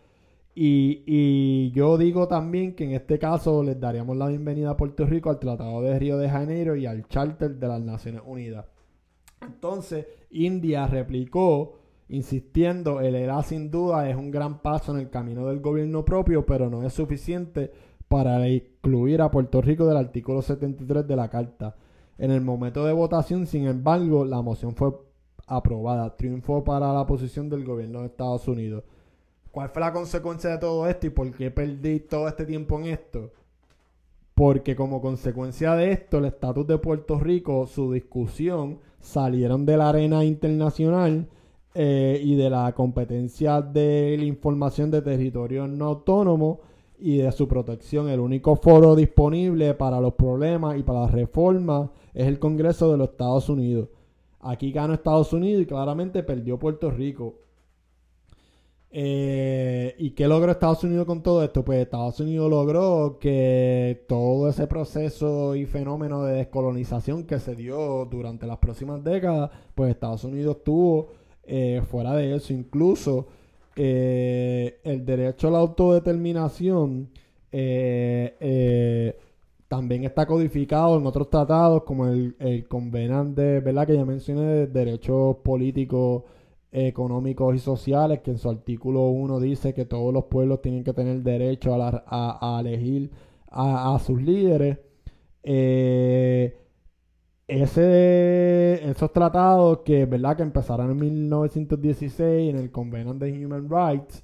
y, yo digo también que en este caso les daríamos la bienvenida a Puerto Rico al Tratado de Río de Janeiro y al Charter de las Naciones Unidas. Entonces, India replicó, insistiendo, el ERA sin duda es un gran paso en el camino del gobierno propio, pero no es suficiente para excluir a Puerto Rico del artículo 73 de la Carta. En el momento de votación, sin embargo, la moción fue aprobada. Triunfó para la posición del gobierno de Estados Unidos. ¿Cuál fue la consecuencia de todo esto y por qué perdí todo este tiempo en esto? Porque como consecuencia de esto, el estatus de Puerto Rico, su discusión, salieron de la arena internacional eh, y de la competencia de la información de territorios no autónomos y de su protección. El único foro disponible para los problemas y para las reformas es el Congreso de los Estados Unidos. Aquí ganó Estados Unidos y claramente perdió Puerto Rico. Eh, ¿Y qué logró Estados Unidos con todo esto? Pues Estados Unidos logró que todo ese proceso y fenómeno de descolonización que se dio durante las próximas décadas, pues Estados Unidos tuvo eh, fuera de eso. Incluso eh, el derecho a la autodeterminación también está codificado en otros tratados como el, el convenante, ¿verdad? Que ya mencioné, de derechos políticos económicos y sociales, que en su artículo 1 dice que todos los pueblos tienen que tener derecho a, elegir a, sus líderes. Eh, ese, esos tratados que, ¿verdad? que empezaron en 1916 en el Convenant de Human Rights,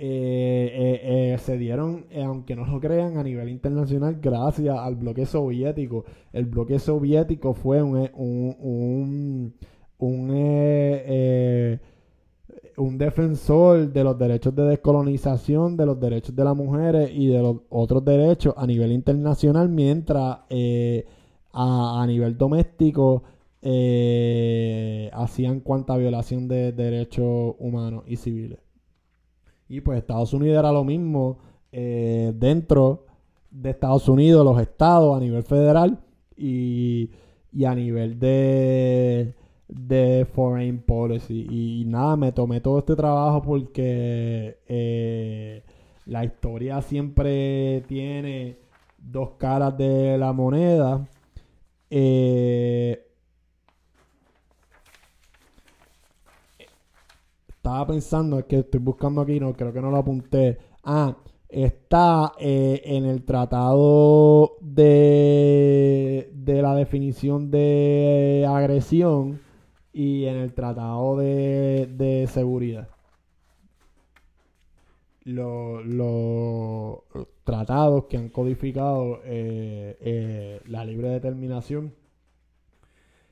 eh, eh, se dieron, aunque no lo crean, a nivel internacional gracias al bloque soviético. El bloque soviético fue un, un, un un defensor de los derechos de descolonización, de los derechos de las mujeres y de los otros derechos a nivel internacional, mientras eh, a, nivel doméstico eh, hacían cuanta violación de derechos humanos y civiles. Y pues Estados Unidos era lo mismo eh, dentro de Estados Unidos, los estados a nivel federal y a nivel de de Foreign Policy. Y, nada, me tomé todo este trabajo porque eh, la historia siempre tiene dos caras de la moneda. Eh, estaba pensando, es que estoy buscando aquí, no creo que no lo apunté. Ah, está eh, en el tratado de, de la definición de agresión y en el tratado de, de seguridad. Los, los tratados que han codificado eh, eh, la libre determinación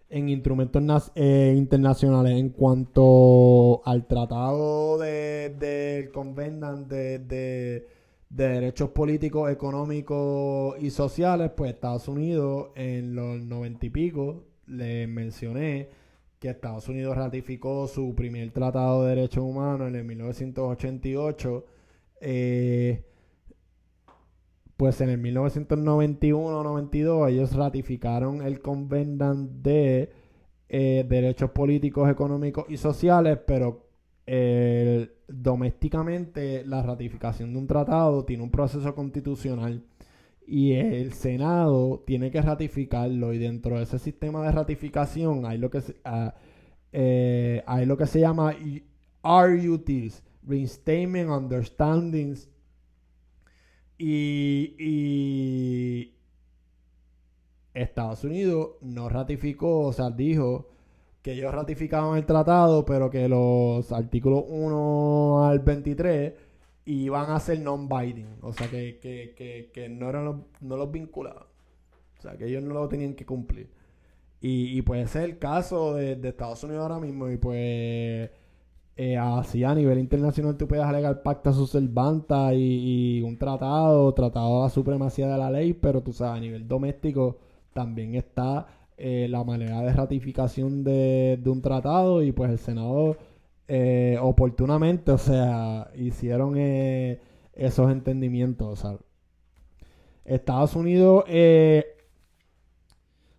en instrumentos eh, internacionales en cuanto al tratado del de, Convenant de, de, derechos políticos, económicos y sociales, pues Estados Unidos en los noventa y pico les mencioné que Estados Unidos ratificó su primer tratado de derechos humanos en el 1988. Eh, pues en el 1991-92 ellos ratificaron el Convenant de eh, Derechos Políticos, Económicos y Sociales, pero domésticamente la ratificación de un tratado tiene un proceso constitucional y el Senado tiene que ratificarlo y dentro de ese sistema de ratificación hay lo que se, ah, eh, hay lo que se llama RUTs, Reinstatement Understandings y, Estados Unidos no ratificó, o sea, dijo que ellos ratificaban el tratado, pero que los artículos 1 al 23 iban a ser non-binding, o sea, que, no, eran los, no los vinculaban, o sea, que ellos no lo tenían que cumplir. Y, y puede ser el caso de Estados Unidos ahora mismo, y pues eh, así a nivel internacional tú puedes alegar pacta subservanta y, y un tratado, tratado de la supremacía de la ley, pero tú sabes, a nivel doméstico también está eh, la manera de ratificación de, un tratado y pues el Senado eh, oportunamente, o sea, hicieron esos entendimientos. Estados Unidos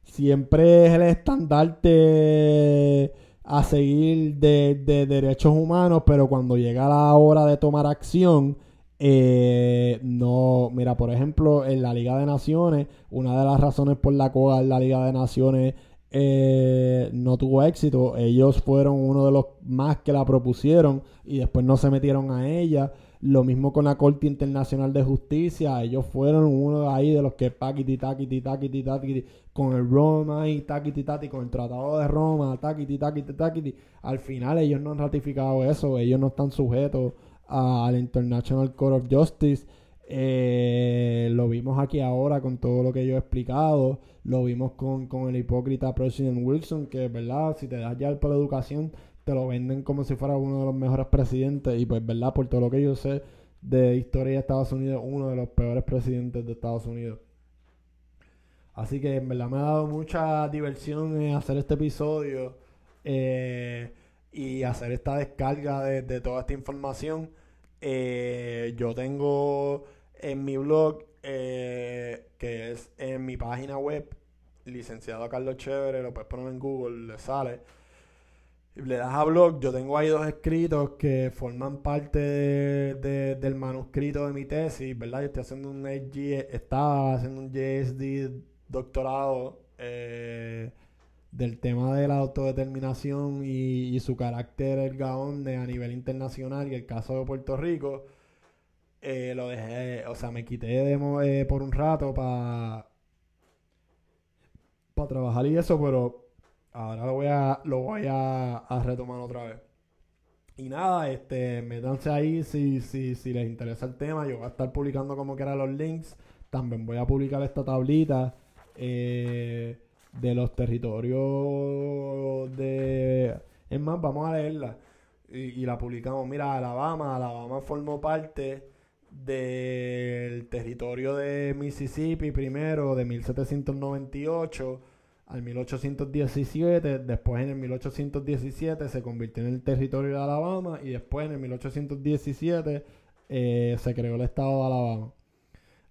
siempre es el estandarte a seguir de, derechos humanos, pero cuando llega la hora de tomar acción, eh, no, mira, por ejemplo, en la Liga de Naciones, una de las razones por la cual la Liga de Naciones eh, no tuvo éxito, ellos fueron uno de los más que la propusieron y después no se metieron a ella. Lo mismo con la Corte Internacional de Justicia. Ellos fueron uno de ahí de los que paquiti, taquiti, taquiti, taquiti, con el Roma y taquiti, taquiti, con el Tratado de Roma, taquiti, taquiti, taquiti. Al final ellos no han ratificado eso. Ellos no están sujetos al International Court of Justice. Eh, lo vimos aquí ahora con todo lo que yo he explicado. Lo vimos con, con el hipócrita President Wilson, que, ¿verdad? Si te das ya el por educación, te lo venden como si fuera uno de los mejores presidentes y pues verdad por todo lo que yo sé de historia de Estados Unidos uno de los peores presidentes de Estados Unidos. Así que en verdad me ha dado mucha diversión hacer este episodio eh, y hacer esta descarga de, toda esta información. Eh, yo tengo en mi blog eh, que es en mi página web licenciado Carlos Chévere lo puedes poner en Google le sale le das a blog, yo tengo ahí dos escritos que forman parte del manuscrito de mi tesis, ¿verdad? Yo estoy haciendo un estaba haciendo un JSD doctorado eh, del tema de la autodeterminación y, su carácter ergaón a nivel internacional y el caso de Puerto Rico. Eh, lo dejé, o sea, me quité de, eh, por un rato para para trabajar y eso, pero Ahora lo voy a, lo voy a, retomar otra vez. Y nada, este, métanse ahí si, si, si les interesa el tema. Yo voy a estar publicando como quiera los links. También voy a publicar esta tablita eh, de los territorios de... Es más, vamos a leerla. Y, la publicamos. Mira, Alabama. Alabama formó parte del territorio de Mississippi primero, de 1798 al 1817, después en el 1817 se convirtió en el territorio de Alabama y después en el 1817 eh, se creó el estado de Alabama.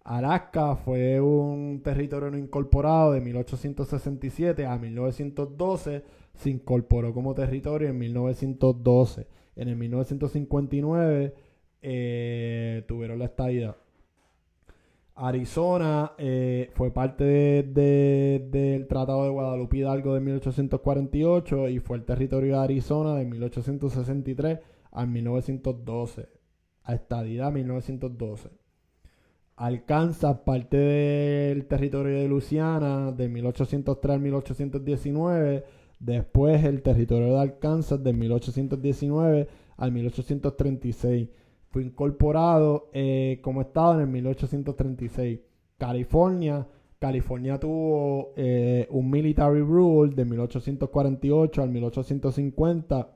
Alaska fue un territorio no incorporado de 1867 a 1912, se incorporó como territorio en 1912. En el 1959 eh, tuvieron la estadía. Arizona eh, fue parte del Tratado de Guadalupe Hidalgo de 1848 y fue el territorio de Arizona de 1863 al 1912. A estadidad 1912. Arkansas, parte del territorio de Luisiana de 1803 al 1819. Después el territorio de Arkansas de 1819 al 1836. Fue incorporado eh, como estado en el 1836. California. California tuvo eh, un military rule de 1848 al 1850.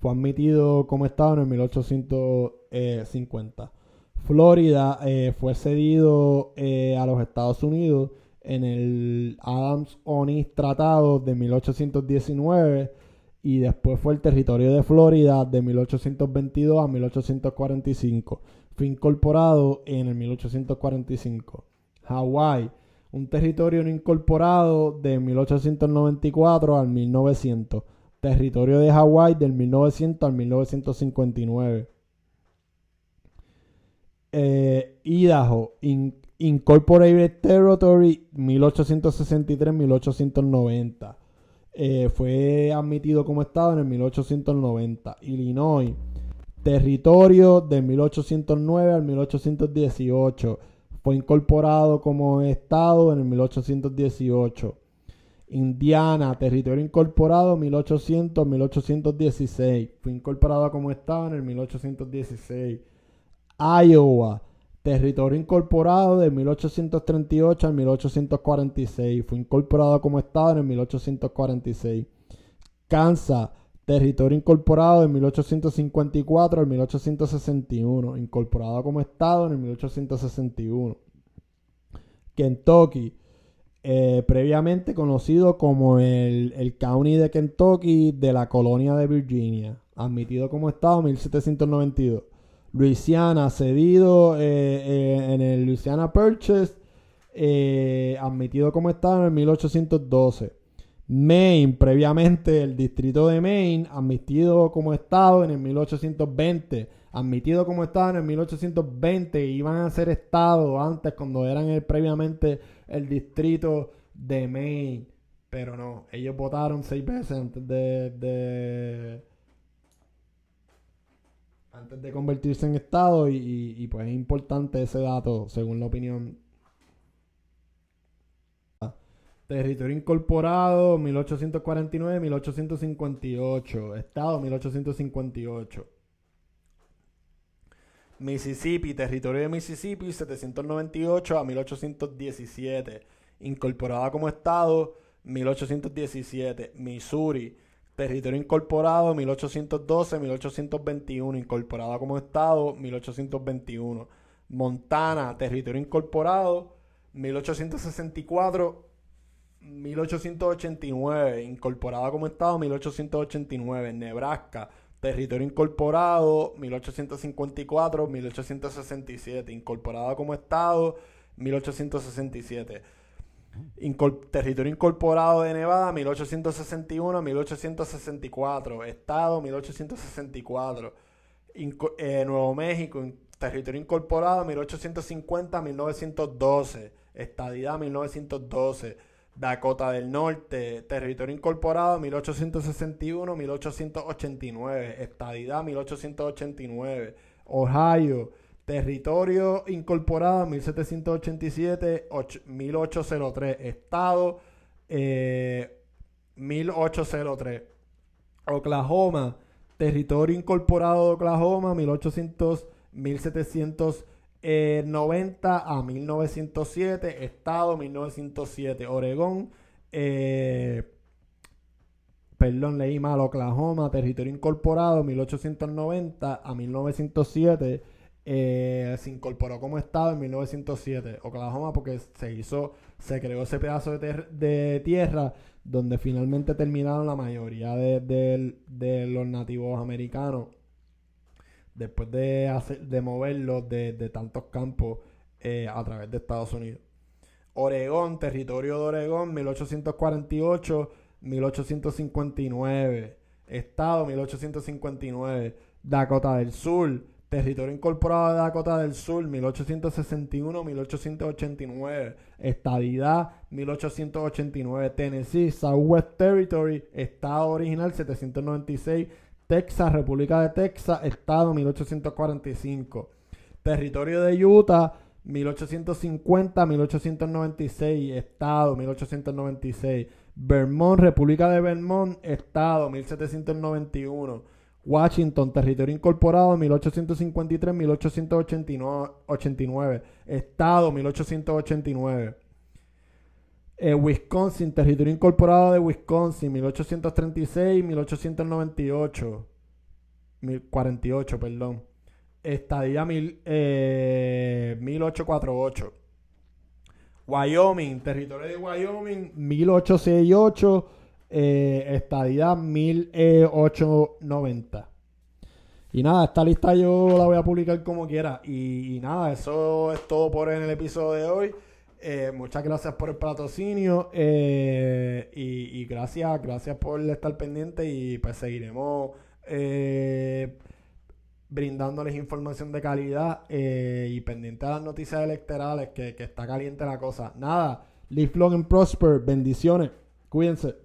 Fue admitido como estado en el 1850. Florida eh, fue cedido a los Estados Unidos en el Adams-Onis Tratado de 1819 y después fue el territorio de Florida de 1822 a 1845. Fue incorporado en el 1845. Hawái, un territorio no incorporado de 1894 al 1900. Territorio de Hawái del 1900 al 1959. Eh, Idaho, Incorporated Territory 1863-1890. Eh, fue admitido como estado en el 1890. Illinois, territorio de 1809 al 1818. Fue incorporado como estado en el 1818. Indiana, territorio incorporado 1800-1816. Fue incorporado como estado en el 1816. Iowa, Territorio incorporado de 1838 al 1846. Fue incorporado como estado en el 1846. Kansas, territorio incorporado de 1854 al 1861. Incorporado como estado en el 1861. Kentucky, eh, previamente conocido como el, el County de Kentucky de la colonia de Virginia. Admitido como estado en 1792. Luisiana cedido eh, eh, en el Louisiana Purchase, eh, admitido como Estado en 1812. Maine, previamente el distrito de Maine, admitido como Estado en el 1820. Admitido como Estado en el 1820, iban a ser Estado antes cuando eran el, previamente el distrito de Maine. Pero no, ellos votaron seis veces antes de antes de convertirse en Estado y, pues es importante ese dato según la opinión. Territorio incorporado 1849-1858. Estado 1858. Mississippi, territorio de Mississippi 798 a 1817. Incorporada como Estado 1817. Missouri Territorio incorporado 1812-1821, incorporado como Estado 1821. Montana, territorio incorporado 1864-1889, incorporado como Estado 1889. Nebraska, territorio incorporado 1854-1867, incorporado como Estado 1867 territorio incorporado de Nevada 1861-1864. Estado 1864. Eh, Nuevo México, territorio incorporado 1850-1912. Estadidad 1912. Dakota del Norte, territorio incorporado 1861-1889. Estadidad 1889. Ohio, Territorio incorporado 1787-1803. Estado 1803. Eh, Oklahoma. Territorio incorporado de Oklahoma 1800, 1790 a 1907. Estado 1907. Oregón. Eh, perdón, leí mal. Oklahoma. Territorio incorporado 1890 a 1907 eh, se incorporó como estado en 1907, Oklahoma, porque se hizo, se creó ese pedazo de, tierra donde finalmente terminaron la mayoría de, los nativos americanos después de, de moverlos de, tantos campos eh, a través de Estados Unidos. Oregón, territorio de Oregón, 1848, 1859. Estado, 1859. Dakota del Sur, Territorio incorporado de Dakota del Sur, 1861-1889. Estadidad, 1889. Tennessee, Southwest Territory, Estado original, 796. Texas, República de Texas, Estado 1845. Territorio de Utah 1850-1896, Estado 1896. Vermont, República de Vermont, Estado 1791. Washington, territorio incorporado 1853-1889, Estado 1889. Eh, Wisconsin, territorio incorporado de Wisconsin 1836-1898, 1848, perdón. Estadía mil, 1848. Eh, Wyoming, territorio de Wyoming 1868 eh, estadía 1890. Y nada, esta lista yo la voy a publicar como quiera. Y, nada, eso es todo por el episodio de hoy. Eh, muchas gracias por el patrocinio eh, y, gracias, gracias por estar pendiente y pues seguiremos eh, brindándoles información de calidad y pendiente a las noticias electorales que, que está caliente la cosa. Nada, live long and prosper, bendiciones, cuídense.